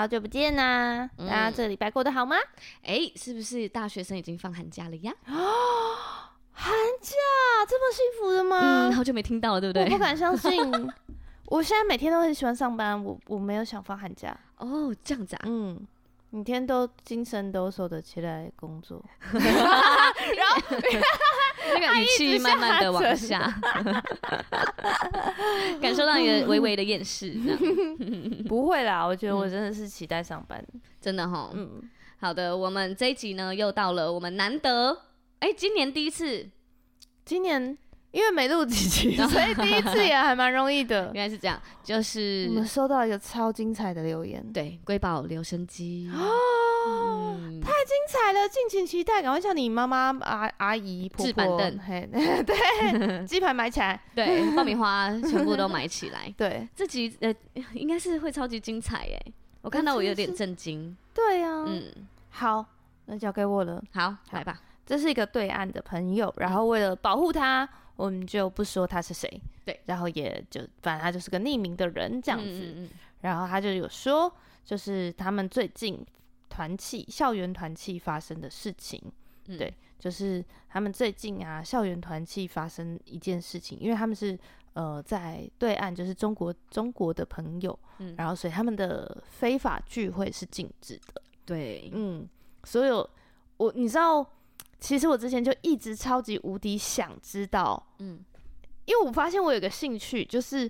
好久不见呐、啊！大家这礼拜过得好吗？哎、嗯，是不是大学生已经放寒假了呀？哦，寒假这么幸福的吗？嗯，好久没听到了，对不对？我不敢相信。我现在每天都很喜欢上班，我我没有想放寒假。哦，这样子啊？嗯。每天都精神抖擞的起来工作，然后那个语气慢慢的往下，感受到一个微微的厌世。不会啦，我觉得我真的是期待上班，嗯、真的哈。嗯，好的，我们这一集呢又到了我们难得，哎、欸，今年第一次，今年。因为没录几集，所以第一次也还蛮容易的。原来是这样，就是我们收到一个超精彩的留言，对，瑰宝留声机哦、嗯，太精彩了，敬请期待，赶快叫你妈妈、阿阿姨、婆婆、板凳，嘿，对，鸡排买起来，对，爆米花全部都买起来，对，这集呃应该是会超级精彩耶，我看到我有点震惊，对呀、啊，嗯，好，那交给我了，好，来吧，这是一个对岸的朋友，然后为了保护他。我们就不说他是谁，对，然后也就反正他就是个匿名的人这样子，嗯嗯嗯，然后他就有说，就是他们最近团契校园团契发生的事情，嗯，对，就是他们最近啊校园团契发生一件事情，因为他们是呃在对岸，就是中国中国的朋友，嗯，然后所以他们的非法聚会是禁止的，对，嗯，所有我你知道。其实我之前就一直超级无敌想知道，嗯，因为我发现我有个兴趣，就是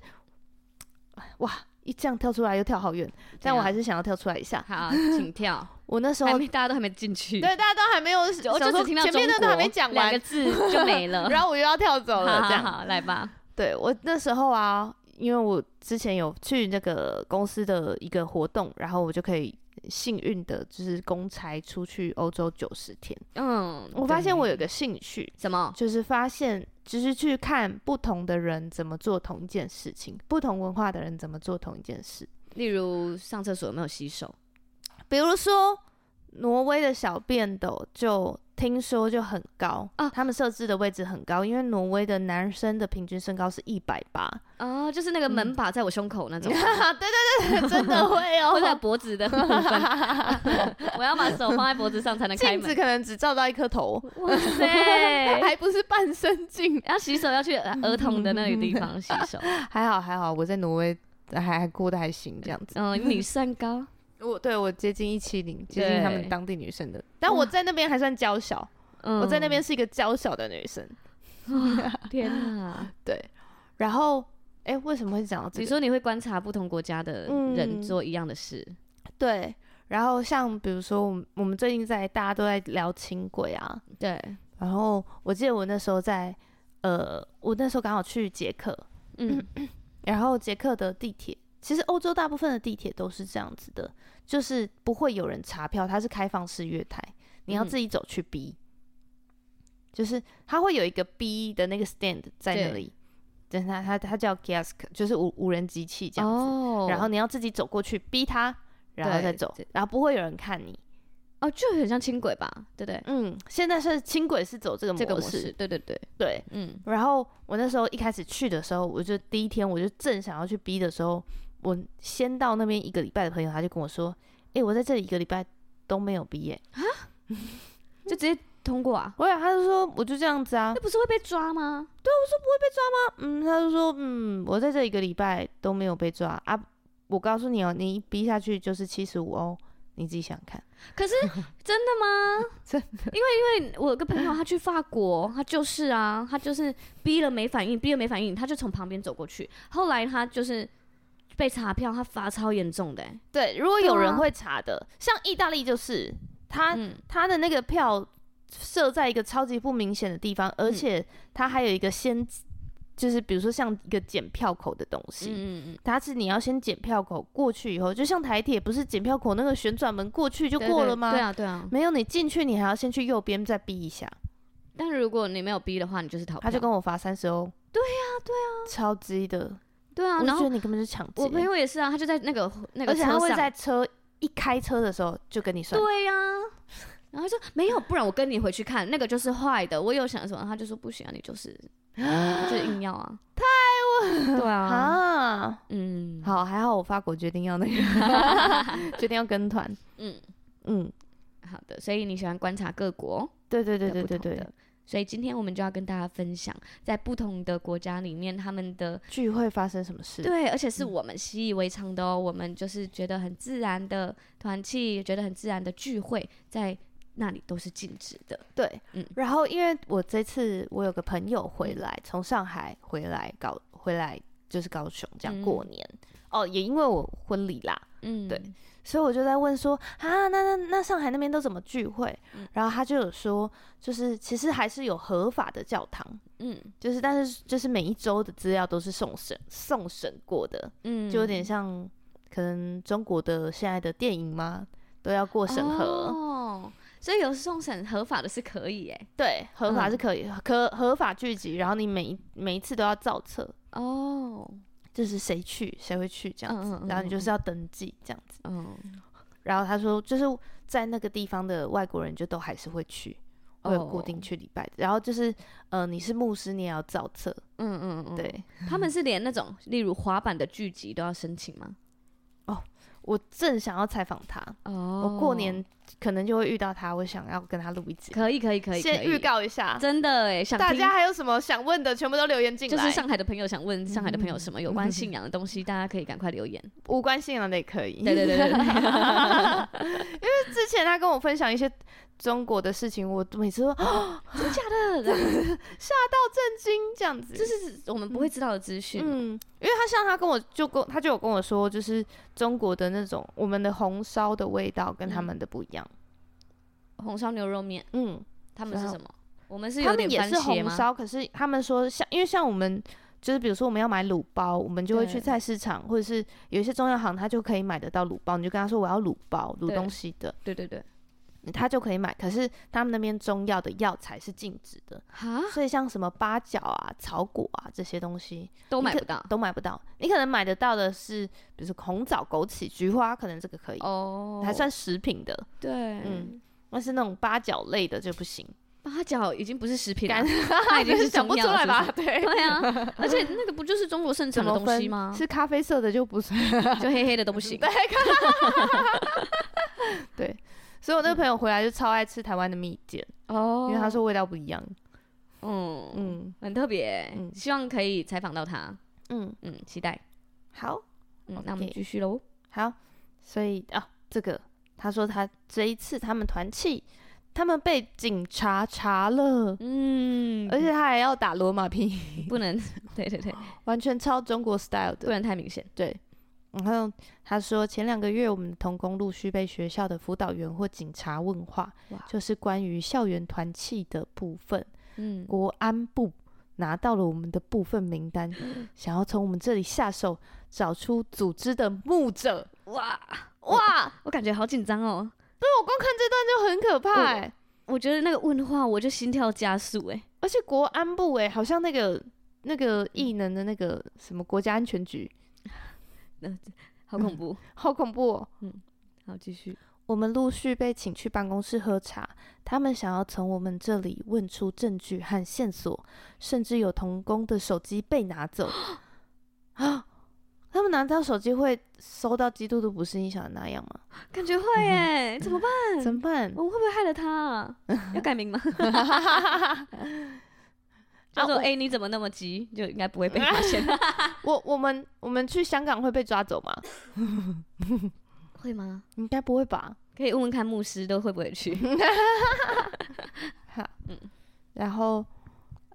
哇，一这样跳出来又跳好远，但我还是想要跳出来一下。好，请 跳。我那时候大家都还没进去，对，大家都还没有，我就只听到前面的都还没讲完两个字就没了，然后我又要跳走了。这样，好，来吧。对，我那时候啊，因为我之前有去那个公司的一个活动，然后我就可以。幸运的就是公差出去欧洲九十天。嗯，我发现我有个兴趣，什么？就是发现，就是去看不同的人怎么做同一件事情，不同文化的人怎么做同一件事。例如上厕所有没有洗手？比如说挪威的小便斗就。听说就很高啊，他们设置的位置很高，因为挪威的男生的平均身高是一百八啊，就是那个门把在我胸口那 种。对对对，真的会哦，会在脖子的部分。我要把手放在脖子上才能开门。镜子可能只照到一颗头，哇塞，还不是半身镜。要洗手要去儿童的那个地方洗手。还好还好，我在挪威还还过得还行这样子。嗯，你身高。我对我接近一七零，接近他们当地女生的，但我在那边还算娇小，我在那边是一个娇小的女生。天哪，对，然后哎、欸，为什么会讲到这个？你说你会观察不同国家的人做一样的事，嗯、对，然后像比如说我们我们最近在大家都在聊轻轨啊，对，然后我记得我那时候在呃，我那时候刚好去捷克，嗯，然后捷克的地铁。其实欧洲大部分的地铁都是这样子的，就是不会有人查票，它是开放式月台，你要自己走去 B，、嗯、就是它会有一个 B 的那个 stand 在那里，等它它它叫 kiosk，就是无无人机器这样子、哦，然后你要自己走过去逼它，然后再走，然后不会有人看你。哦，就很像轻轨吧，对不对？嗯，现在是轻轨是走这个模式，这个、模式对对对对，嗯。然后我那时候一开始去的时候，我就第一天我就正想要去 B 的时候。我先到那边一个礼拜的朋友，他就跟我说：“哎、欸，我在这里一个礼拜都没有毕业啊，就直接通过啊？”我呀，他就说：“我就这样子啊。”那不是会被抓吗？对，我说不会被抓吗？嗯，他就说：“嗯，我在这一个礼拜都没有被抓啊。”我告诉你哦，你一逼下去就是七十五欧，你自己想想看。可是 真的吗？真的？因为因为我有个朋友他去法国，他就是啊，他就是逼了没反应，逼了没反应，他就从旁边走过去，后来他就是。被查票，他罚超严重的。对，如果有人会查的，啊、像意大利就是他、嗯、他的那个票设在一个超级不明显的地方，而且他还有一个先就是比如说像一个检票口的东西，嗯嗯，它是你要先检票口过去以后，就像台铁不是检票口那个旋转门过去就过了吗？对啊对啊，没有，你进去你还要先去右边再逼一下。但如果你没有逼的话，你就是逃票。他就跟我罚三十欧。对呀对呀，超级的。对啊，我觉得你根本就抢劫。我朋友也是啊，他就在那个那个车上，而且他会在车一开车的时候就跟你说。对呀。然后说没有，不然我跟你回去看那个就是坏的。我有想什么，他就说不行啊，你就是，就硬要啊，太稳，对啊，啊，嗯，好，还好我法国决定要那个，决定要跟团，嗯嗯，好的，所以你喜欢观察各国，对对对对对对，所以今天我们就要跟大家分享，在不同的国家里面他们的聚会发生什么事，对，而且是我们习以为常的哦，我们就是觉得很自然的团契，觉得很自然的聚会，在。那里都是禁止的，对，嗯，然后因为我这次我有个朋友回来，从、嗯、上海回来搞回来就是高雄这样过年，嗯、哦，也因为我婚礼啦，嗯，对，所以我就在问说，啊，那那那上海那边都怎么聚会？嗯、然后他就有说，就是其实还是有合法的教堂，嗯，就是但是就是每一周的资料都是送审送审过的，嗯，就有点像可能中国的现在的电影嘛，都要过审核。哦所以有送审合法的是可以哎，对，合法是可以，嗯、可合法聚集，然后你每一每一次都要造册。哦，就是谁去谁会去这样子，嗯嗯嗯，然后你就是要登记这样子，嗯，然后他说就是在那个地方的外国人就都还是会去，会有固定去礼拜的，然后就是呃你是牧师你也要造册，嗯嗯嗯，对，他们是连那种例如滑板的聚集都要申请吗？哦。我正想要采访他，oh. 我过年可能就会遇到他，我想要跟他录一集。可以，可以，可以，先预告一下，真的哎，想大家还有什么想问的，全部都留言进来。就是上海的朋友想问上海的朋友什么有关信仰的东西，大家可以赶快留言。无关信仰的也可以。对对对对，因为之前他跟我分享一些。中国的事情，我每次说哦，真的假的？吓到震惊，这样子，这是我们不会知道的资讯。嗯，因为他像他跟我就跟他就有跟我说，就是中国的那种我们的红烧的味道跟他们的不一样。红烧牛肉面，嗯，他们是什么？我们是他们也是红烧，可是他们说像，因为像我们就是比如说我们要买卤包，我们就会去菜市场或者是有一些中药行，他就可以买得到卤包，你就跟他说我要卤包卤东西的。对对对。他就可以买，可是他们那边中药的药材是禁止的，哈？所以像什么八角啊、草果啊这些东西都买不到，都买不到。你可能买得到的是，比如说红枣、枸杞、菊花，可能这个可以。哦，还算食品的。对，嗯，但是那种八角类的就不行。八角已经不是食品了，它已经是。想不出来吧？对，对啊，而且那个不就是中国盛产的东西吗？是咖啡色的就不算，就黑黑的都不行。对。对所以我那个朋友回来就超爱吃台湾的蜜饯哦，因为他说味道不一样。嗯嗯，很特别。嗯，希望可以采访到他。嗯嗯，期待。好，嗯，那我们继续喽。好，所以啊，这个他说他这一次他们团契，他们被警察查了。嗯，而且他还要打罗马拼音，不能。对对对，完全超中国 style 的，不能太明显。对。然后他说，前两个月我们的同工陆续被学校的辅导员或警察问话，就是关于校园团契的部分。嗯，国安部拿到了我们的部分名单，嗯、想要从我们这里下手，找出组织的牧者。哇哇，我感觉好紧张哦。对，我光看这段就很可怕哎。我觉得那个问话我就心跳加速哎，而且国安部哎，好像那个那个异能的那个什么国家安全局。那好恐怖，嗯、好恐怖哦！嗯，好，继续。我们陆续被请去办公室喝茶，他们想要从我们这里问出证据和线索，甚至有童工的手机被拿走。啊！他们拿到手机会收到基督徒不是你想的那样吗？感觉会耶，怎么办？怎么办？我们会不会害了他啊？要改名吗？他说：“哎，你怎么那么急？就应该不会被发现。我我们我们去香港会被抓走吗？会吗？应该不会吧？可以问问看牧师都会不会去。好，嗯，然后，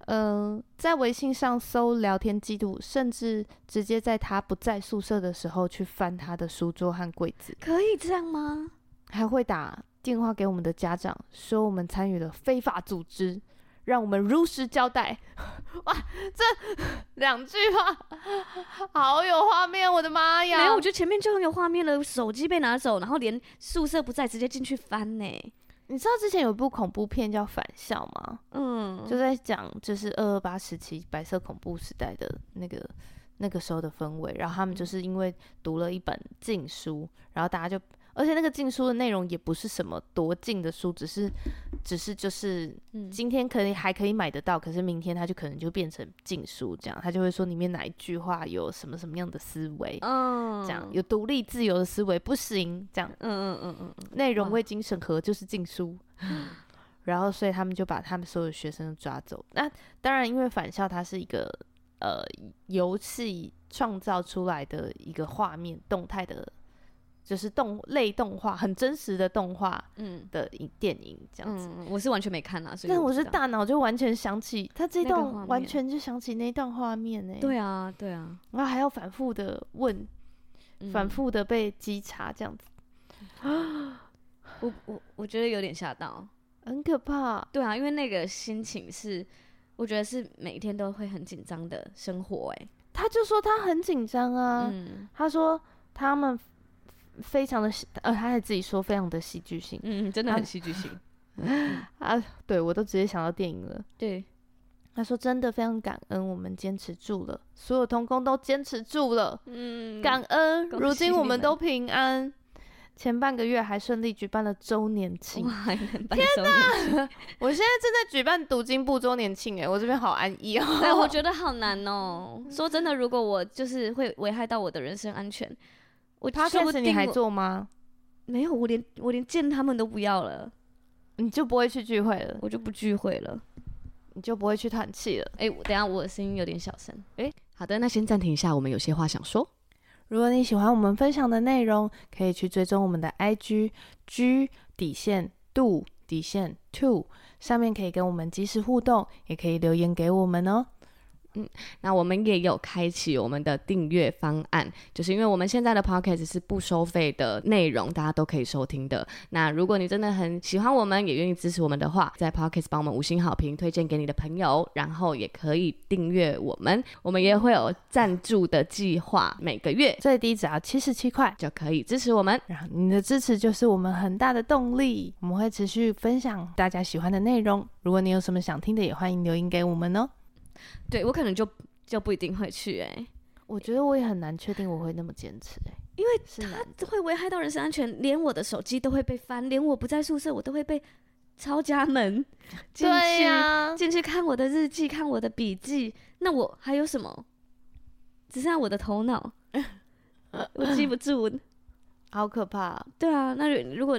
嗯、呃，在微信上搜聊天记录，甚至直接在他不在宿舍的时候去翻他的书桌和柜子，可以这样吗？还会打电话给我们的家长，说我们参与了非法组织。”让我们如实交代。哇，这 两句话好有画面，我的妈呀！没有，我觉得前面就很有画面了。手机被拿走，然后连宿舍不在，直接进去翻呢。你知道之前有一部恐怖片叫《返校》吗？嗯，就在讲就是二二八时期白色恐怖时代的那个那个时候的氛围。然后他们就是因为读了一本禁书，然后大家就。而且那个禁书的内容也不是什么多禁的书，只是，只是就是，今天可以还可以买得到，可是明天它就可能就变成禁书，这样他就会说里面哪一句话有什么什么样的思维，这样有独立自由的思维不行，这样，嗯嗯嗯嗯，内容未经审核就是禁书，然后所以他们就把他们所有学生都抓走。那当然，因为返校它是一个呃游戏创造出来的一个画面动态的。就是动类动画，很真实的动画，嗯，的影电影这样子，嗯，我是完全没看啊，但我是大脑就完全想起他这段，完全就想起那段画面呢，欸。对啊，对啊，然后还要反复的问，嗯，反复的被稽查这样子，啊，我我我觉得有点吓到，很可怕。对啊，因为那个心情是，我觉得是每天都会很紧张的生活，欸。哎，他就说他很紧张啊，嗯，他说他们。非常的呃，他还自己说非常的戏剧性，嗯，真的很戏剧性 啊！对，我都直接想到电影了。对，他说真的非常感恩，我们坚持住了，所有童工都坚持住了，嗯，感恩。如今我们都平安，前半个月还顺利举办了周年庆，天哪！我现在正在举办读经部周年庆，哎，我这边好安逸哦。哎，我觉 得好难哦。说真的，如果我就是会危害到我的人身安全。我他说不定你还做吗？没有，我连我连见他们都不要了，你就不会去聚会了，我就不聚会了，你就不会去团气了。哎、欸，等下我的声音有点小声。哎、欸，好的，那先暂停一下，我们有些话想说。如果你喜欢我们分享的内容，可以去追踪我们的 IG G 底线 Do 底线 Two，上面可以跟我们及时互动，也可以留言给我们哦。嗯，那我们也有开启我们的订阅方案，就是因为我们现在的 p o c k e t 是不收费的内容，大家都可以收听的。那如果你真的很喜欢我们，也愿意支持我们的话，在 p o c k e t 帮我们五星好评，推荐给你的朋友，然后也可以订阅我们。我们也会有赞助的计划，每个月最低只要七十七块就可以支持我们。然后你的支持就是我们很大的动力，我们会持续分享大家喜欢的内容。如果你有什么想听的，也欢迎留言给我们哦。对，我可能就就不一定会去哎、欸，我觉得我也很难确定我会那么坚持哎、欸，因为他会危害到人身安全，连我的手机都会被翻，连我不在宿舍我都会被抄家门 进去进、啊、去看我的日记，看我的笔记，那我还有什么？只剩下我的头脑，我记不住，好可怕。对啊，那如果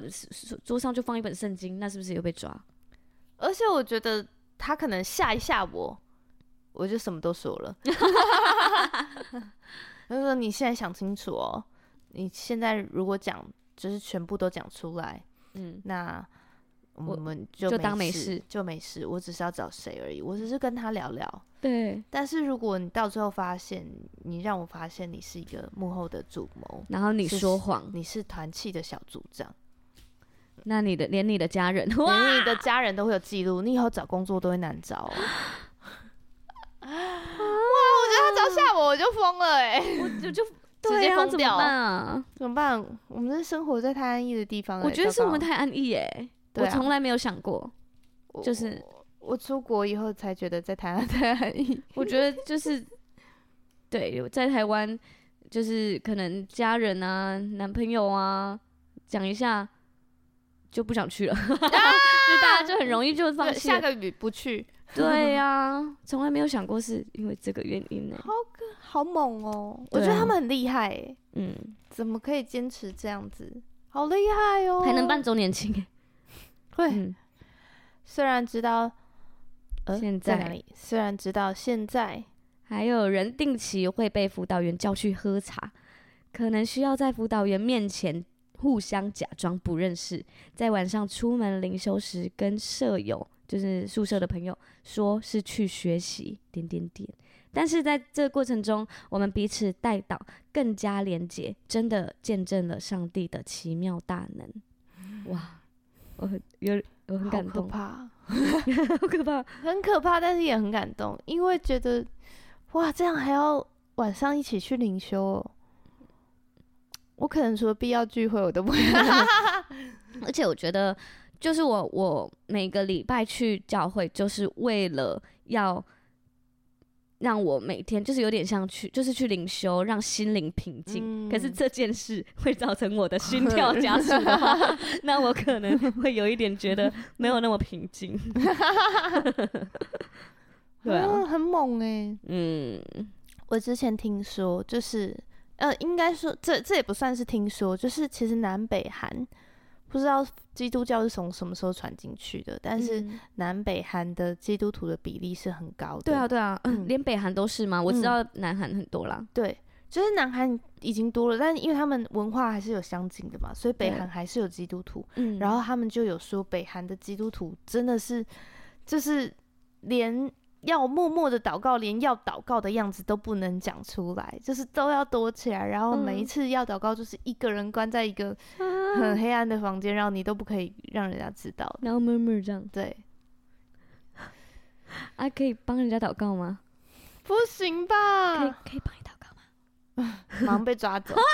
桌上就放一本圣经，那是不是又被抓？而且我觉得他可能吓一吓我。我就什么都说了，他说：“你现在想清楚哦，你现在如果讲，就是全部都讲出来，嗯，那我们就，就当没事，就没事。我只是要找谁而已，我只是跟他聊聊。对，但是如果你到最后发现，你让我发现你是一个幕后的主谋，然后你说谎，你是团气的小组长，那你的连你的家人，连你的家人都会有记录，你以后找工作都会难找。”吓我，我就疯了哎、欸！我就 就直接疯掉啊！怎么办？我们是生活在太安逸的地方、欸，我觉得是我们太安逸哎、欸！我从来没有想过，就是我，我出国以后才觉得在台湾太安逸。我觉得就是对，在台湾就是可能家人啊、男朋友啊讲一下就不想去了，啊、就大家就很容易就放弃，下个雨不去。对呀、啊，从来没有想过是因为这个原因呢。好，好猛哦！啊、我觉得他们很厉害，嗯，怎么可以坚持这样子？好厉害哦！还能办周年庆，会。嗯、虽然知道，呃，现在，在哪里？虽然知道现在还有人定期会被辅导员叫去喝茶，可能需要在辅导员面前互相假装不认识，在晚上出门灵修时跟舍友。就是宿舍的朋友说是去学习点点点，但是在这个过程中，我们彼此带导，更加连结，真的见证了上帝的奇妙大能。哇，我很有我很感动，好可怕，好可怕，很可怕，但是也很感动，因为觉得哇，这样还要晚上一起去灵修哦。我可能说必要聚会我都不会，而且我觉得，就是我我每个礼拜去教会，就是为了要让我每天就是有点像去，就是去灵修，让心灵平静。嗯、可是这件事 会造成我的心 跳加速的话，那我可能会有一点觉得没有那么平静。对啊，嗯、很猛哎、欸。嗯，我之前听说就是。呃，应该说这这也不算是听说，就是其实南北韩不知道基督教是从什么时候传进去的，但是南北韩的基督徒的比例是很高的。对啊，对啊，嗯，连北韩都是吗？我知道南韩很多啦。对，就是南韩已经多了，但因为他们文化还是有相近的嘛，所以北韩还是有基督徒。嗯，然后他们就有说，北韩的基督徒真的是就是连。要默默的祷告，连要祷告的样子都不能讲出来，就是都要躲起来。然后每一次要祷告，就是一个人关在一个很黑暗的房间，然后你都不可以让人家知道。然后默默这样，对。啊，可以帮人家祷告吗？不行吧？可以，可以帮你祷告吗？马上被抓走。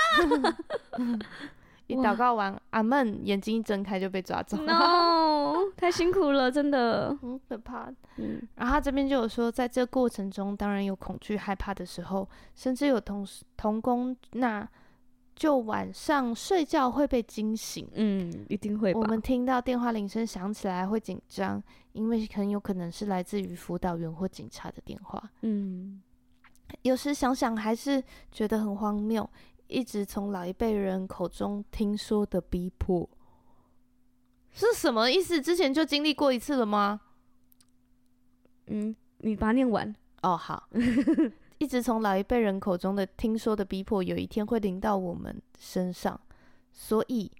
一祷告完，阿门，眼睛一睁开就被抓走。No，太辛苦了，真的，很可怕。嗯，然后他这边就有说，在这过程中，当然有恐惧、害怕的时候，甚至有同同工，那就晚上睡觉会被惊醒。嗯，一定会。我们听到电话铃声响起来会紧张，因为很有可能是来自于辅导员或警察的电话。嗯，有时想想还是觉得很荒谬。一直从老一辈人口中听说的逼迫是什么意思？之前就经历过一次了吗？嗯，你把它念完哦。好，一直从老一辈人口中的听说的逼迫，有一天会临到我们身上。所以，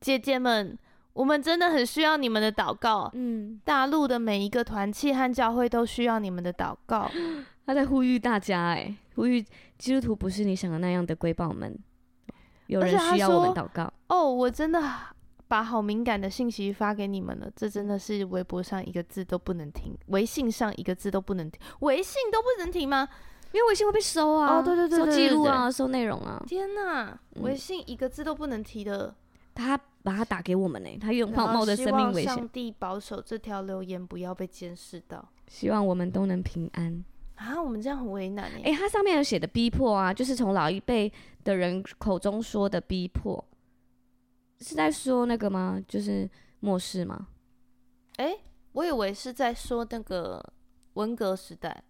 姐姐们，我们真的很需要你们的祷告。嗯，大陆的每一个团契和教会都需要你们的祷告。他在呼吁大家，哎，呼吁基督徒不是你想的那样的瑰宝们，有人需要我们祷告。哦，我真的把好敏感的信息发给你们了，这真的是微博上一个字都不能停，微信上一个字都不能停，微信都不能停吗？因为微信会被收啊，哦，对对对，收记录啊，收内容啊。天哪，微信一个字都不能提的，嗯、他把他打给我们呢，他用冒着生命危险。上帝保守这条留言不要被监视到，希望我们都能平安。啊，我们这样很为难哎。哎、欸，它上面有写的逼迫啊，就是从老一辈的人口中说的逼迫，是在说那个吗？就是末世吗？哎、欸，我以为是在说那个文革时代，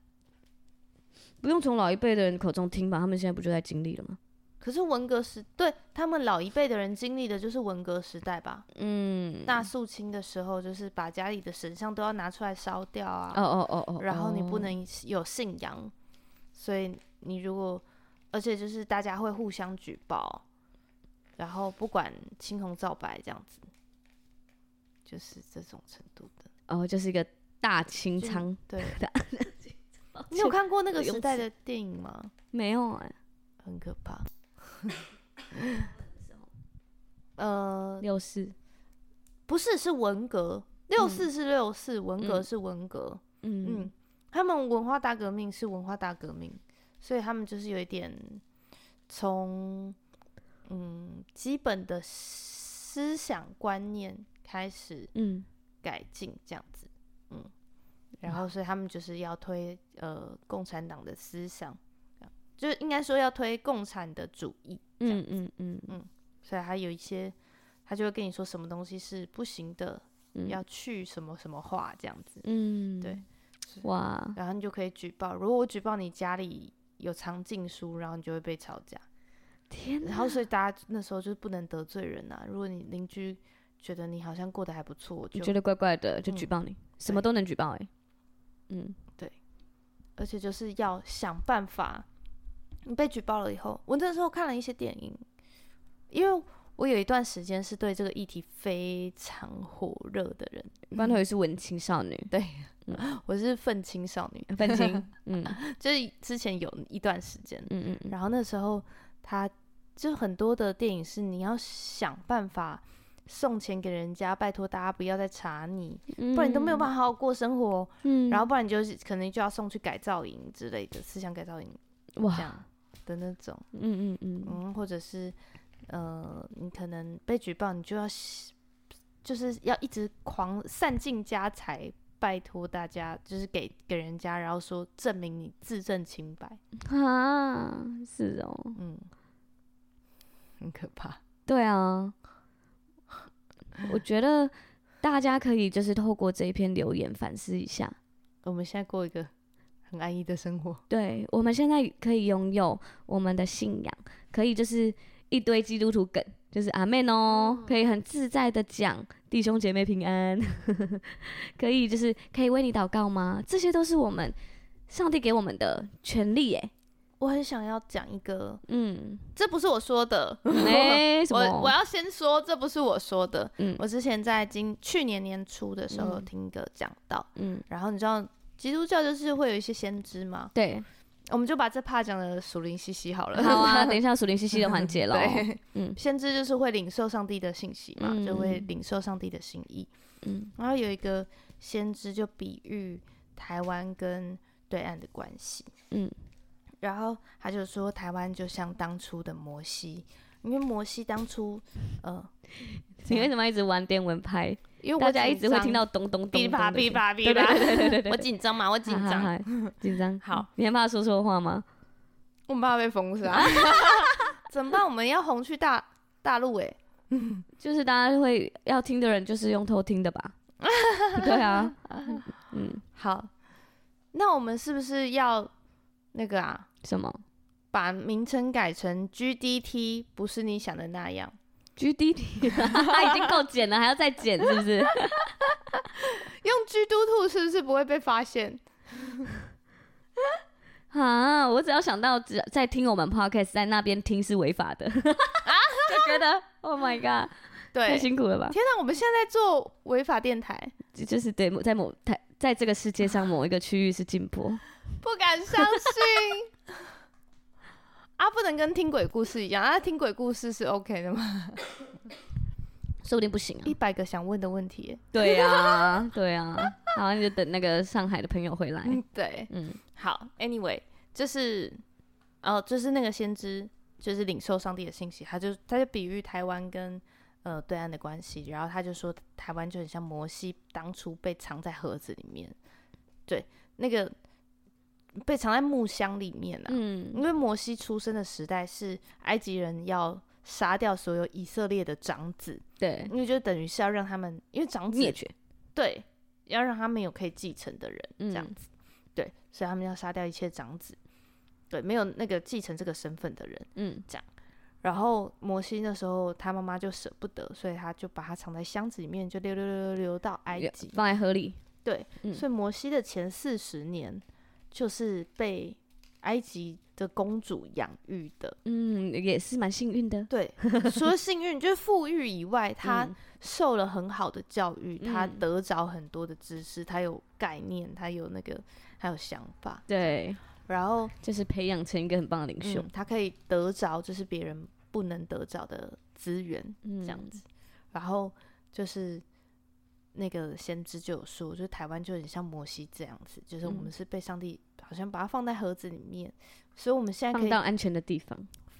不用从老一辈的人口中听吧？他们现在不就在经历了吗？可是文革时，对他们老一辈的人经历的就是文革时代吧？嗯，大肃清的时候，就是把家里的神像都要拿出来烧掉啊！哦哦哦哦，然后你不能有信仰，所以你如果，而且就是大家会互相举报，然后不管青红皂白这样子，就是这种程度的。哦，就是一个大清仓，对。你有看过那个时代的电影吗？没有哎、欸，很可怕。呃，六四不是，是文革。六四是六四，嗯，文革是文革。嗯嗯，他们文化大革命是文化大革命，所以他们就是有一点从嗯基本的思想观念开始嗯改进这样子嗯，然后所以他们就是要推呃共产党的思想。就是应该说要推共产的主义，嗯嗯嗯嗯，所以还有一些，他就会跟你说什么东西是不行的，嗯、要去什么什么话这样子，嗯，对，哇，然后你就可以举报，如果我举报你家里有藏禁书，然后你就会被吵架，天哪，然后所以大家那时候就是不能得罪人啊，如果你邻居觉得你好像过得还不错，就觉得怪怪的，就举报你，嗯、什么都能举报哎、欸，嗯，对，而且就是要想办法。你被举报了以后，我那时候看了一些电影，因为我有一段时间是对这个议题非常火热的人。一般都会是文青少女，对，嗯、我是愤青少女，愤青，嗯，就是之前有一段时间，嗯，嗯嗯，然后那时候他就很多的电影是你要想办法送钱给人家，拜托大家不要再查你，不然你都没有办法好好过生活。嗯，然后不然你就是可能就要送去改造营之类的思想改造营，哇，这样的那种。嗯嗯嗯嗯，或者是呃，你可能被举报，你就要就是要一直狂散尽家财，拜托大家就是给给人家，然后说证明你自证清白 啊，是哦，嗯，很可怕。对啊。我觉得大家可以就是透过这一篇留言反思一下，我们现在过一个很安逸的生活。对，我们现在可以拥有我们的信仰，可以就是一堆基督徒梗，就是阿门哦，可以很自在的讲弟兄姐妹平安，可以就是可以为你祷告吗？这些都是我们上帝给我们的权利耶。我很想要讲一个，嗯，这不是我说的，没什么。我我要先说，这不是我说的。嗯，我之前在今去年年初的时候听一个讲到，嗯，然后你知道基督教就是会有一些先知嘛？对，我们就把这怕讲的属灵兮兮好了。好啊，等一下属灵兮兮的环节了。对，嗯，先知就是会领受上帝的信息嘛，就会领受上帝的心意。嗯，然后有一个先知就比喻台湾跟对岸的关系，嗯。然后他就说，台湾就像当初的摩西，因为摩西当初，呃，你为什么一直玩电蚊拍？因为大家一直会听到咚咚咚，哔吧哔吧哔吧，对对对，我紧张嘛，我紧张，紧张。好，你害怕说错话吗？我怕被封杀，怎么办？我们要红去大大陆哎，就是大家会要听的人，就是用偷听的吧？对啊，嗯，好，那我们是不是要那个啊？什么？把名称改成 GDT，不是你想的那样。GDT，他已经够剪了，还要再剪，是不是？用基督徒是不是不会被发现？啊！我只要想到只在听我们 podcast，在那边听是违法的，就觉得 Oh my God，对，太辛苦了吧？天哪，我们现在在做违法电台，就是对，在某台，在这个世界上某一个区域是禁播。不敢相信啊！不能跟听鬼故事一样啊！听鬼故事是 OK 的吗？说不定不行啊！一百个想问的问题。对呀、啊，对呀、啊。然后你就等那个上海的朋友回来。嗯、对，嗯，好。Anyway，就是哦，就是那个先知，就是领受上帝的信息，他就他就比喻台湾跟呃对岸的关系，然后他就说台湾就很像摩西当初被藏在盒子里面，对，那个。被藏在木箱里面啊，嗯，因为摩西出生的时代是埃及人要杀掉所有以色列的长子，对，因为就等于是要让他们，因为长子灭绝，对，要让他们有可以继承的人，这样子，嗯、对，所以他们要杀掉一切长子，对，没有那个继承这个身份的人，嗯，这样，然后摩西那时候他妈妈就舍不得，所以他就把他藏在箱子里面，就溜溜溜溜溜到埃及，放在河里，对，嗯、所以摩西的前四十年。就是被埃及的公主养育的，嗯，也是蛮幸运的。对，除了幸运，就是富裕以外，他受了很好的教育，嗯、他得着很多的知识，他有概念，他有那个，他有想法。对，然后就是培养成一个很棒的领袖，嗯、他可以得着就是别人不能得着的资源，这样子。嗯、然后就是。那个先知就有说，就是台湾就很像摩西这样子，就是我们是被上帝好像把它放在盒子里面，嗯、所以我们现在可以放到安全的地方。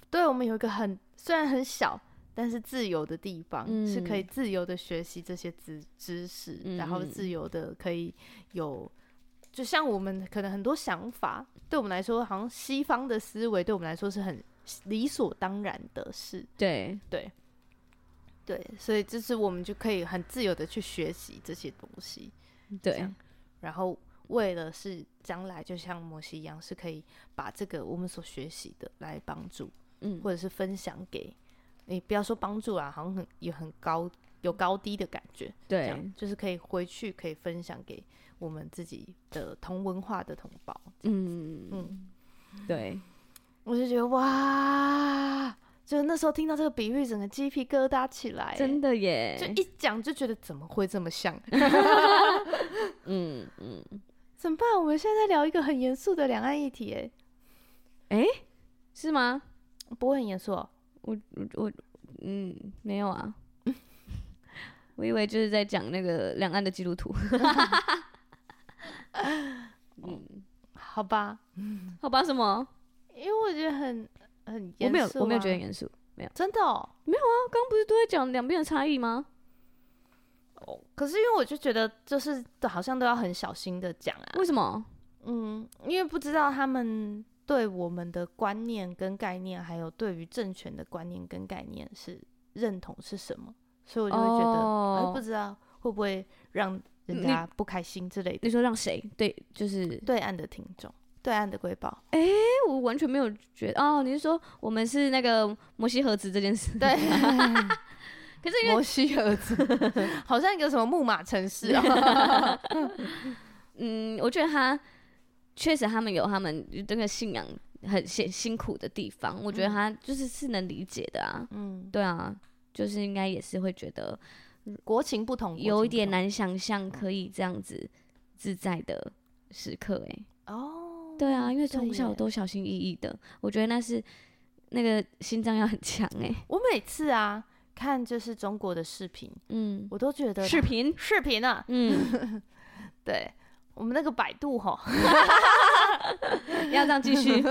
对，我们有一个很虽然很小，但是自由的地方，嗯、是可以自由的学习这些知知识，嗯、然后自由的可以有，就像我们可能很多想法，对我们来说，好像西方的思维对我们来说是很理所当然的事。对对。对，所以就是我们就可以很自由的去学习这些东西，对。然后为了是将来，就像摩西一样，是可以把这个我们所学习的来帮助，嗯，或者是分享给你。不要说帮助啊，好像很有很高有高低的感觉，对，就是可以回去可以分享给我们自己的同文化的同胞，嗯嗯，对，我就觉得哇。就那时候听到这个比喻，整个鸡皮疙瘩起来，真的耶！就一讲就觉得怎么会这么像？嗯嗯，怎么办？我们现在在聊一个很严肃的两岸议题，哎，哎，是吗？不会很严肃？我我我，嗯，没有啊。我以为就是在讲那个两岸的基督徒。嗯，好吧，好吧，什么？因为我觉得很很严肃啊。我没有，我没有觉得严肃，没有，真的哦，没有啊。刚刚不是都在讲两边的差异吗？哦，可是因为我就觉得，就是好像都要很小心的讲啊。为什么？嗯，因为不知道他们对我们的观念跟概念，还有对于政权的观念跟概念是认同是什么，所以我就会觉得，不知道会不会让人家不开心之类的。你，你说让谁？对，就是对岸的听众，对岸的瑰宝。哎，我完全没有觉得哦。你是说我们是那个摩西盒子这件事？对。可是因为摩西盒子 好像一个什么木马城市啊。嗯，我觉得他确实他们有他们这个信仰很辛辛苦的地方，我觉得他就是是能理解的啊。嗯，对啊，就是应该也是会觉得国情不同，有一点难想象可以这样子自在的时刻。哎，哦，对啊，因为从小都小心翼翼的，我觉得那是那个心脏要很强哎。我每次啊。看就是中国的视频，嗯，我都觉得视频视频啊，嗯，对我们那个百度吼，要这样继续，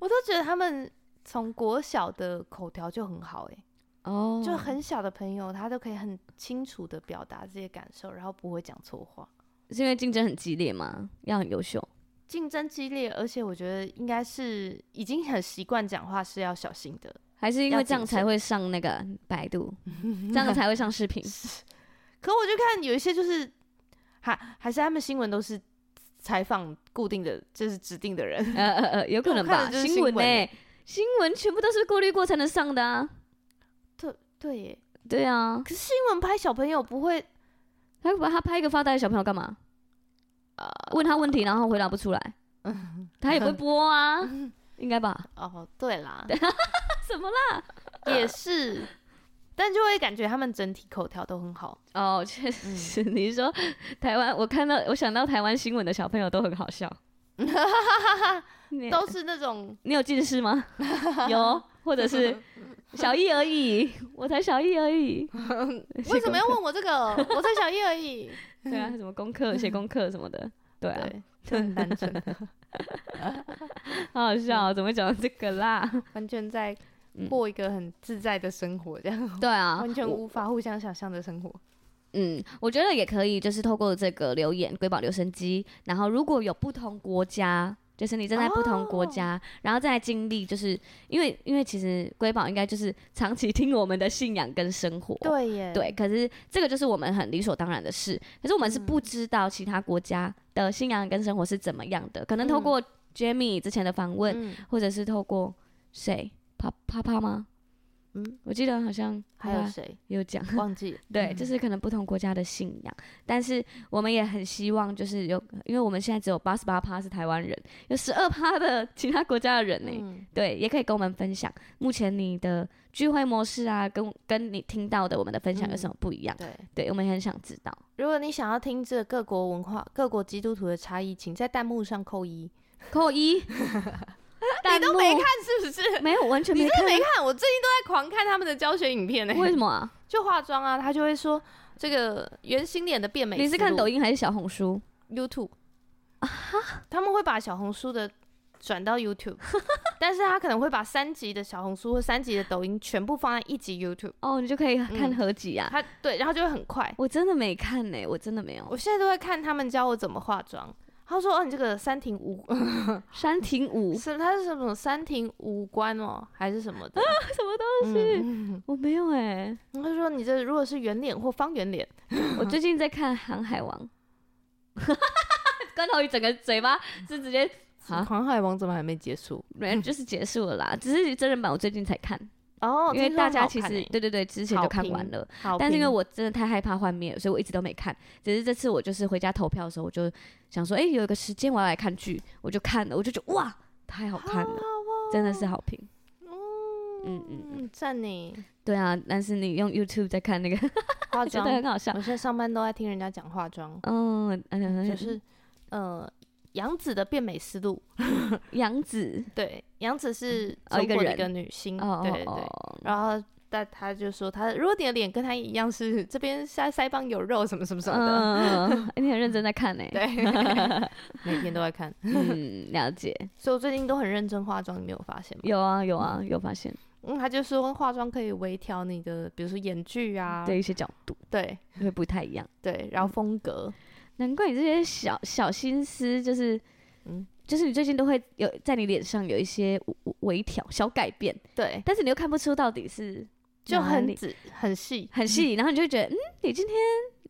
我都觉得他们从国小的口条就很好哎，哦，就很。小的朋友他都可以很清楚的表达这些感受，然后不会讲错话，是因为竞争很激烈吗？要很优秀，竞争激烈，而且我觉得应该是已经很习惯讲话是要小心的。还是因为这样才会上那个百度，这样才会上视频。可我就看有一些就是，还还是他们新闻都是采访固定的，就是指定的人。呃呃呃，有可能吧？新闻呢？新闻全部都是过滤过才能上的啊。对对耶，对啊。可是新闻拍小朋友不会，他把他拍一个发呆的小朋友干嘛？呃，问他问题然后回答不出来，他也不会播啊，应该吧？哦，对啦。怎么啦？也是，但就会感觉他们整体口条都很好哦。确实是，嗯、你是说台湾？我看到，我想到台湾新闻的小朋友都很好笑，都是那种。你有近视吗？有，或者是 小一而已，我才小一而已。为什么要问我这个？我才小一而已。对啊，什么功课、写功课什么的，对啊，就很单纯。好好笑，喔，怎么会讲到这个啦？完全在。过一个很自在的生活，这样对啊，完全无法互相想象的生活。嗯，我觉得也可以，就是透过这个留言瑰宝留声机，然后如果有不同国家，就是你正在不同国家，哦、然后再经历，就是因为因为其实瑰宝应该就是 长期听我们的信仰跟生活，对耶，对。可是这个就是我们很理所当然的事，可是我们是不知道其他国家的信仰跟生活是怎么样的，可能透过 Jamie 之前的访问，嗯、或者是透过谁。啪啪啪吗？嗯，我记得好像还有谁有讲，忘记。对，就是可能不同国家的信仰，但是我们也很希望，就是有，因为我们现在只有八十八趴是台湾人，有十二趴的其他国家的人呢、欸。嗯、对，也可以跟我们分享，目前你的聚会模式啊，跟跟你听到的我们的分享有什么不一样？嗯、对，对我们也很想知道。如果你想要听这各国文化、各国基督徒的差异，请在弹幕上扣一，扣一。你都没看是不是？没有，完全没看。你真的没看？我最近都在狂看他们的教学影片呢、欸。为什么啊？就化妆啊，他就会说这个圆心脸的变美。你是看抖音还是小红书？YouTube 啊？他们会把小红书的转到 YouTube，但是他可能会把三集的小红书或三集的抖音全部放在一集 YouTube。哦，你就可以看合集啊。他对，然后就会很快。我真的没看呢、欸，我真的没有。我现在都会看他们教我怎么化妆。他说：“哦，你这个三庭五，三庭五是他是什么三庭五官哦，还是什么的？啊，什么东西？嗯、我没有哎、欸。他说你这如果是圆脸或方圆脸，我最近在看《航海王》，关头鱼整个嘴巴是直接啊，《航海王》怎么还没结束？没，就是结束了啦，只是真人版我最近才看。”哦，因为大家其实对对对，之前就看完了，但是因为我真的太害怕幻灭，所以我一直都没看。只是这次我就是回家投票的时候，我就想说，哎，有一个时间我要来看剧，我就看了，我就觉得哇，太好看了，真的是好评。嗯嗯嗯，赞你。对啊，但是你用 YouTube 在看那个化 妆，很好笑。我现在上班都在听人家讲化妆，嗯，就是呃。杨紫的变美思路，杨紫。对，杨紫是中国的一个女星，对对对，然后但他就说他如果你的脸跟他一样是这边腮腮帮有肉什么什么什么的，嗯，你很认真在看呢？对，每天都在看，嗯，了解。所以我最近都很认真化妆，你没有发现吗？有啊有啊有发现。嗯，他就说化妆可以微调你的，比如说眼距啊，对一些角度，对。会不太一样，对，然后风格，难怪你这些小小心思就是，嗯。就是你最近都会有在你脸上有一些微调小改变，对，但是你又看不出到底是就很仔很细很细，然后你就会觉得嗯，你今天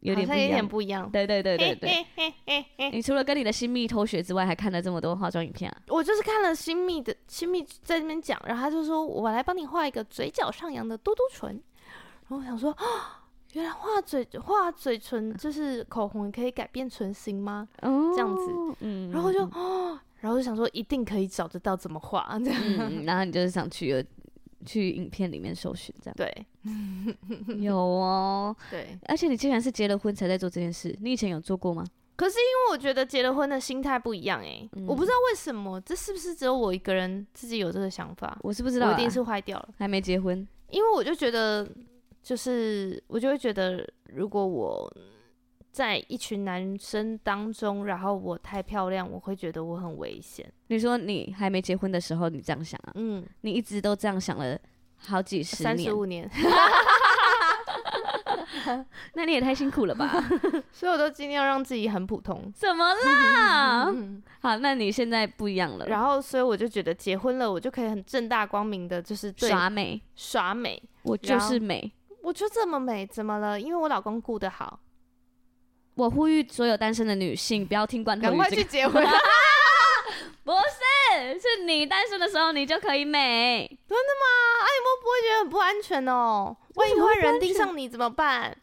有点不一样，有点不一样，对对对对对。你除了跟你的新密偷学之外，还看了这么多化妆影片啊？我就是看了新密的新密在那边讲，然后他就说我来帮你画一个嘴角上扬的嘟嘟唇，然后我想说啊。原来画嘴画嘴唇就是口红，可以改变唇形吗？哦，这样子，嗯，然后就哦，然后就想说一定可以找得到怎么画，这样，嗯，然后你就是想去去影片里面搜寻这样，对，有哦，对，而且你竟然是结了婚才在做这件事，你以前有做过吗？可是因为我觉得结了婚的心态不一样哎，嗯，我不知道为什么，这是不是只有我一个人自己有这个想法？我是不知道，我一定是坏掉了，还没结婚，因为我就觉得。就是我就会觉得，如果我在一群男生当中，然后我太漂亮，我会觉得我很危险。你说你还没结婚的时候，你这样想啊？嗯，你一直都这样想了好几十年，三十五年。那你也太辛苦了吧？所以我都尽量让自己很普通。怎么啦？好，那你现在不一样了。然后，所以我就觉得结婚了，我就可以很正大光明的，就是耍美，耍美，我就是美。我就这么美，怎么了？因为我老公顾得好。我呼吁所有单身的女性不要听罐头鱼，赶快去结婚。不是，是你单身的时候你就可以美。真的吗？哎，有没有不会觉得很不安全哦？万一会人盯上你怎么办？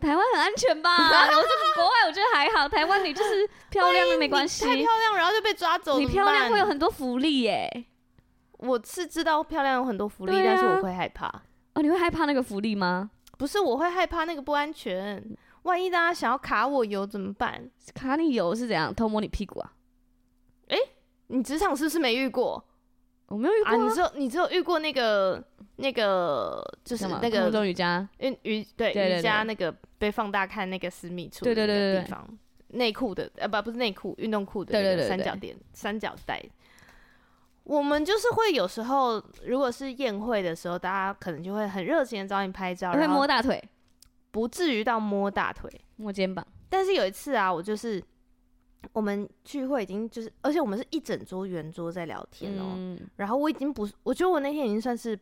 台湾很安全吧？我这国外我觉得还好。台湾你就是漂亮的没关系，太漂亮然后就被抓走。你漂亮会有很多福利耶。我是知道漂亮有很多福利，但是我会害怕。哦，你会害怕那个福利吗？不是，我会害怕那个不安全。万一大家想要卡我油怎么办？卡你油是怎样？偷摸你屁股啊？诶、欸，你职场是不是没遇过？我没有遇过啊。啊你只有你只有遇过那个那个就是那个瑜伽，瑜瑜对，对，对，对瑜伽那个被放大看那个私密处对对对地方，内裤的呃不不是内裤运动裤的那个三角垫三角带。我们就是会有时候，如果是宴会的时候，大家可能就会很热情的找你拍照，会摸大腿，不至于到摸大腿，摸肩膀。但是有一次啊，我就是我们聚会已经就是，而且我们是一整桌圆桌在聊天哦、喔嗯，然后我已经不是，我觉得我那天已经算是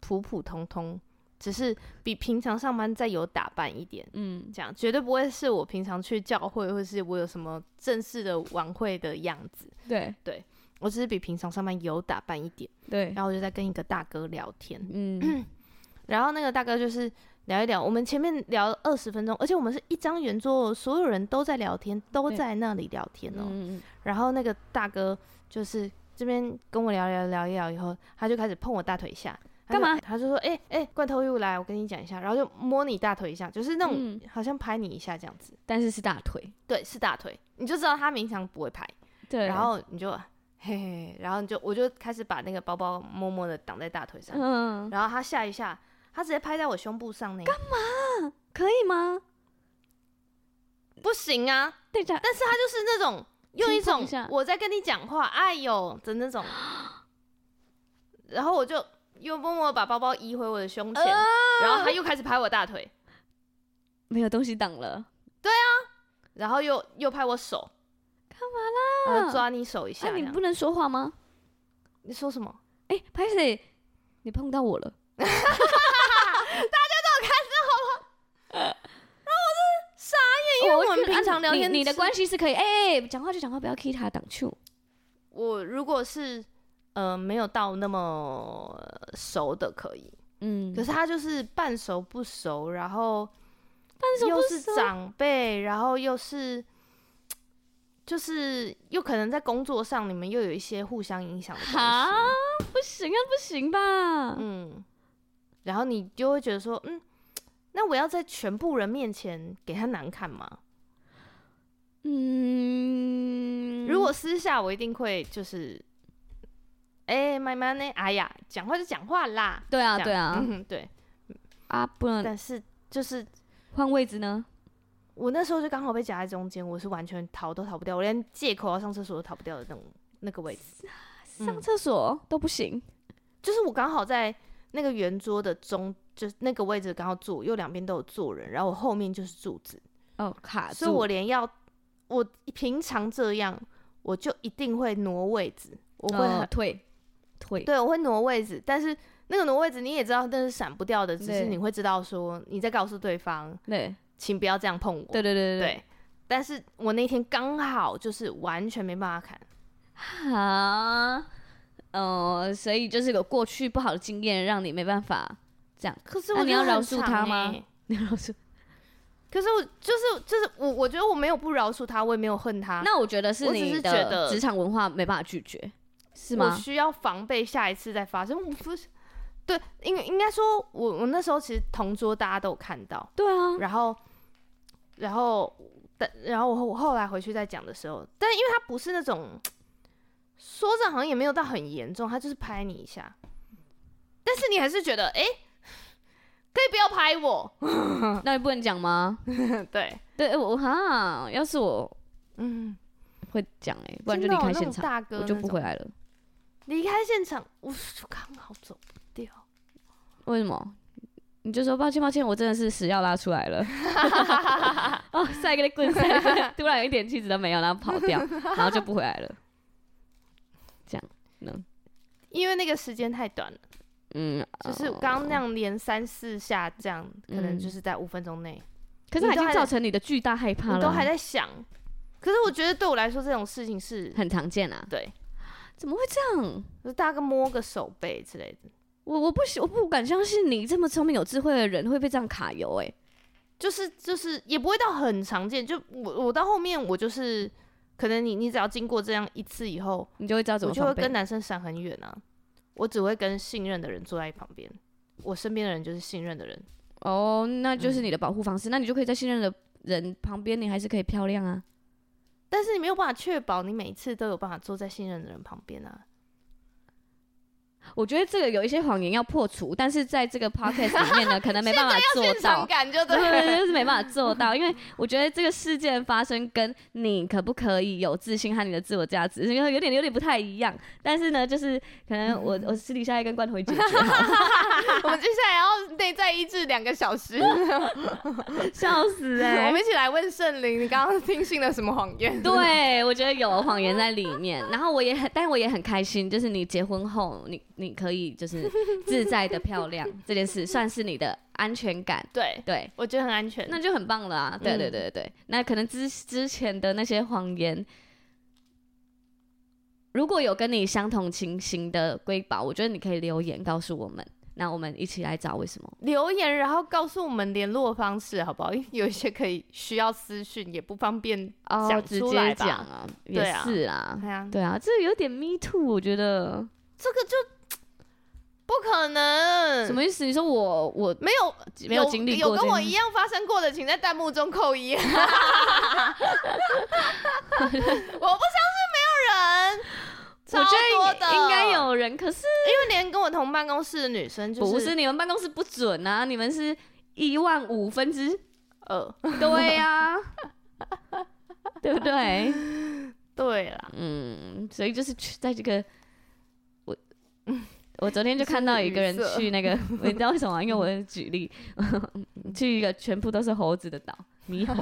普普通通，只是比平常上班再有打扮一点，嗯，这样绝对不会是我平常去教会或是我有什么正式的晚会的样子，对对。我只是比平常上班有打扮一点，对，然后我就在跟一个大哥聊天，嗯，然后那个大哥就是聊一聊，我们前面聊二十分钟，而且我们是一张圆桌，所有人都在聊天，都在那里聊天哦、然后那个大哥就是这边跟我聊聊聊一聊以后，他就开始碰我大腿一下，干嘛？他就说，哎、欸、哎、欸，罐头又来，我跟你讲一下，然后就摸你大腿一下，就是那种好像拍你一下这样子，但是是大腿，对，是大腿，你就知道他平常不会拍，对，然后你就。嘿嘿，然后你就我就开始把那个包包默默的挡在大腿上，嗯，然后他下一下，他直接拍在我胸部上那，干嘛？可以吗？不行啊，对的，但是他就是那种用一种我在跟你讲话，哎呦的那种，然后我就又默默把包包移回我的胸前，呃，然后他又开始拍我大腿，没有东西挡了，对啊，然后又又拍我手。干嘛啦？我抓你手一下。啊、你不能说话吗？你说什么？哎、欸，拍谁？你碰到我了。大家都有看到吗？然后我就傻眼，因为我们平常聊天，你，你的关系是可以，哎、欸，讲话就讲话，不要 k 他挡住。我如果是呃没有到那么熟的，可以，嗯，可是他就是半熟不熟，然后又是长辈，然后又是。就是又可能在工作上，你们又有一些互相影响。啊，不行啊，不行吧？嗯，然后你就会觉得说，嗯，那我要在全部人面前给他难看吗？嗯，如果私下我一定会就是，哎，慢慢呢，哎呀，讲话就讲话啦。对啊，对啊，嗯，对。啊，不能。但是就是换位置呢？我那时候就刚好被夹在中间，我是完全逃都逃不掉，我连借口要上厕所都逃不掉的那种那个位置。上厕所、嗯、都不行，就是我刚好在那个圆桌的中，就是那个位置刚好左右两边都有坐人，然后我后面就是柱子。哦，卡。所以我连要我平常这样，我就一定会挪位置，我会退退。对，我会挪位置，但是那个挪位置你也知道，那是闪不掉的，只是你会知道说你在告诉对方，对，请不要这样碰我。对对对对。但是我那天刚好就是完全没办法砍。啊，呃，所以就是有过去不好的经验，让你没办法这样。可是我、欸、你要饶恕他吗？你要饶恕。可是我就是就是我，我觉得我没有不饶恕他，我也没有恨他。那我觉得是你的职场文化没办法拒绝，是吗？我需要防备下一次再发生。我不是，对，应应该说我我那时候其实同桌大家都有看到，对啊。然后，然后，但然后我我后来回去再讲的时候，但因为他不是那种说着好像也没有到很严重，他就是拍你一下，但是你还是觉得哎。欸可以不要拍我，那你不能讲吗？对 对，我哈，要是我，嗯，会讲哎，不然就离开现场，大哥我就不回来了。离开现场，我就刚好走不掉。为什么？你就说抱歉抱歉，我真的是屎要拉出来了。哦，赛个棍赛，突然一点气质都没有，然后跑掉，然后就不回来了。这样能？因为那个时间太短了。嗯，就是刚刚那样连三四下，这样、嗯、可能就是在五分钟内。可是已经造成你的巨大害怕了。你都还在想，可是我觉得对我来说这种事情是很常见啊。对，怎么会这样？就大概摸个手背之类的。我我不我不敢相信你这么聪明有智慧的人会被这样卡油哎、欸。就是就是也不会到很常见，就我我到后面我就是可能你你只要经过这样一次以后，你就会知道怎么，我就会跟男生闪很远啊。我只会跟信任的人坐在旁边，我身边的人就是信任的人。哦，那就是你的保护方式，嗯，那你就可以在信任的人旁边，你还是可以漂亮啊。但是你没有办法确保你每一次都有办法坐在信任的人旁边啊。我觉得这个有一些谎言要破除，但是在这个 podcast 里面呢，可能没办法 做到，感就对，对，就是没办法做到，因为我觉得这个事件发生跟你可不可以有自信和你的自我价值，因为有点有点不太一样。但是呢，就是可能我我私底下要跟罐头解决。我们接下来要内在医治两个小时，笑死哎、欸！我们一起来问圣灵，你刚刚听信了什么谎言？对，我觉得有谎言在里面，然后我也很，但我也很开心，就是你结婚后你。你可以就是自在的漂亮 这件事，算是你的安全感。对对，我觉得很安全，那就很棒了啊！对对对对，嗯、那可能之之前的那些谎言，如果有跟你相同情形的瑰宝，我觉得你可以留言告诉我们，那我们一起来找为什么留言，然后告诉我们联络方式，好不好？因 为有一些可以需要私讯，也不方便讲出来吧？哦、直接讲啊，也是啊，对啊，对啊，这有点 me too，我觉得这个就。不可能！什么意思？你说我我没有没有经历过有跟我一样发生过的，请在弹幕中扣一。我不相信没有人，超多的应该有人。可是因为连跟我同办公室的女生，就是，不是你们办公室不准啊？你们是一万五分之二，对呀，对不对？对啦，嗯，所以就是在这个我嗯。我昨天就看到一个人去那个，你知道为什么？因为我举例，去一个全部都是猴子的岛，猕猴。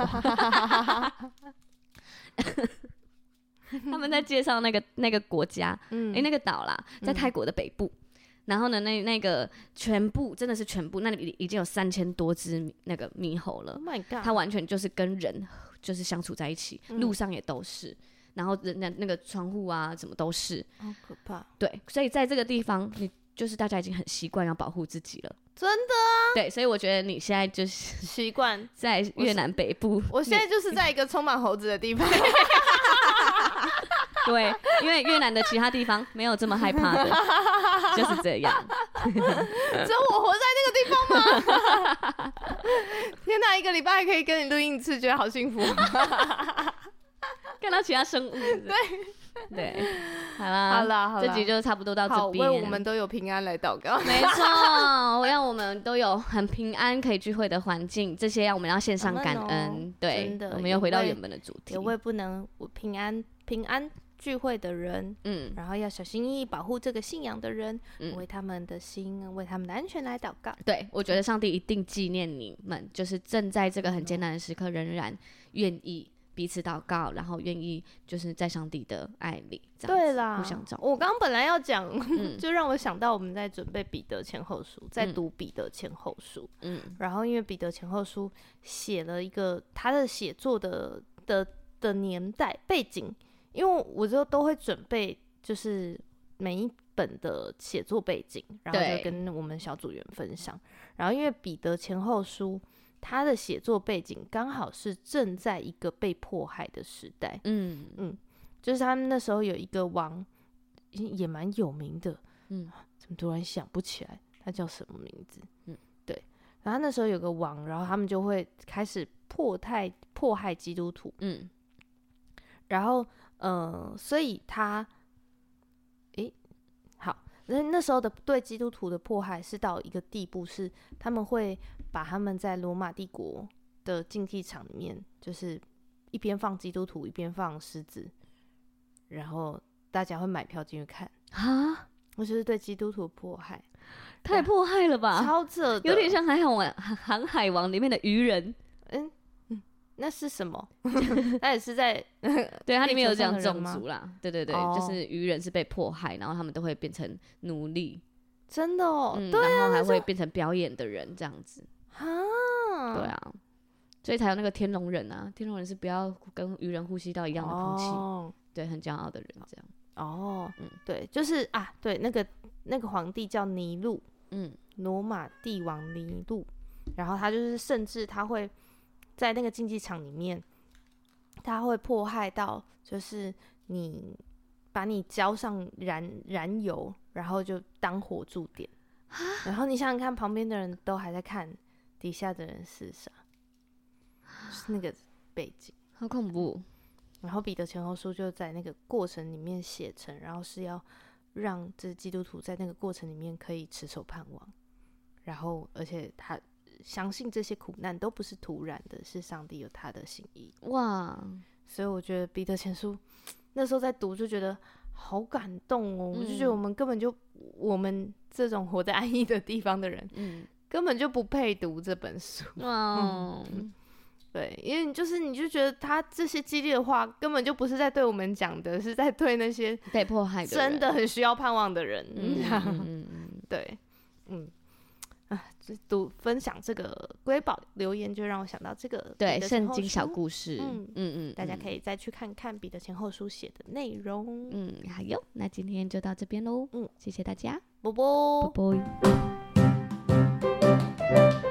他们在介绍那个那个国家，哎、那个岛啦，在泰国的北部。嗯、然后呢，那那个全部真的是全部，那里已经有三千多只那个猕猴了。Oh、my God，它完全就是跟人就是相处在一起，嗯、路上也都是。然后那那个窗户啊，什么都是，好可怕。对，所以在这个地方，你就是大家已经很习惯要保护自己了。真的啊？对，所以我觉得你现在就是习惯 在越南北部。我现在就是在一个充满猴子的地方。对，因为越南的其他地方没有这么害怕的，就是这样。只有我活在那个地方吗？天哪，一个礼拜还可以跟你录音一次，觉得好幸福。看到其他生物是是？对。对，好啦，好啦，好啦，这集就差不多到这边。为我们都有平安来祷告。没错，让我们都有很平安可以聚会的环境，这些让我们要献上感恩。对，我们又回到原本的主题。也为不能平安平安聚会的人，嗯，然后要小心翼翼保护这个信仰的人，嗯，为他们的心，为他们的安全来祷告。对，我觉得上帝一定纪念你们，就是正在这个很艰难的时刻，仍然愿意。彼此祷告，然后愿意就是在上帝的爱里，对啦，互相照顾。我刚刚本来要讲，嗯、就让我想到我们在准备彼得前后书，在读彼得前后书。嗯，然后因为彼得前后书写了一个他的写作的的的年代背景，因为我就都会准备就是每一本的写作背景，然后就跟我们小组员分享。然后因为彼得前后书。他的写作背景刚好是正在一个被迫害的时代，嗯。嗯，就是他们那时候有一个王，也蛮有名的，嗯，怎么突然想不起来他叫什么名字？嗯，对，然后那时候有个王，然后他们就会开始迫害迫害基督徒，嗯，然后呃，所以他，那那时候的对基督徒的迫害是到一个地步，是他们会。把他们在罗马帝国的竞技场里面，就是一边放基督徒，一边放狮子，然后大家会买票进去看啊！我就是对基督徒迫害，太迫害了吧？超扯，有点像《航海王》《航海王》里面的鱼人。嗯嗯，那是什么？他也是在 对，它里面有这样种族啦。对对对，哦、就是鱼人是被迫害，然后他们都会变成奴隶。真的哦，嗯、对啊，然后还会变成表演的人这样子。啊，对啊，所以才有那个天龙人啊，天龙人是不要跟鱼人呼吸到一样的空气，哦、对，很骄傲的人这样。哦，嗯，对，就是啊，对，那个那个皇帝叫尼禄，嗯，罗马帝王尼禄，然后他就是甚至他会在那个竞技场里面，他会迫害到就是你把你浇上燃燃油，然后就当火柱点，然后你想想看，旁边的人都还在看。底下的人是啥？是那个背景，好恐怖。然后彼得前后书就在那个过程里面写成，然后是要让这基督徒在那个过程里面可以持守盼望。然后，而且他相信这些苦难都不是突然的，是上帝有他的心意。哇！所以我觉得彼得前书 那时候在读就觉得好感动哦，嗯、我就觉得我们根本就我们这种活在安逸的地方的人，嗯。根本就不配读这本书。哦、嗯，对，因为就是你就觉得他这些激励的话，根本就不是在对我们讲的，是在对那些被迫害的、真的很需要盼望的人。嗯 对，嗯，读分享这个瑰宝留言，就让我想到这个对圣经小故事。嗯嗯嗯，大家可以再去看看彼得前后书写的内容。嗯，好哟，那今天就到这边喽。嗯，谢谢大家，啵啵啵啵。啵啵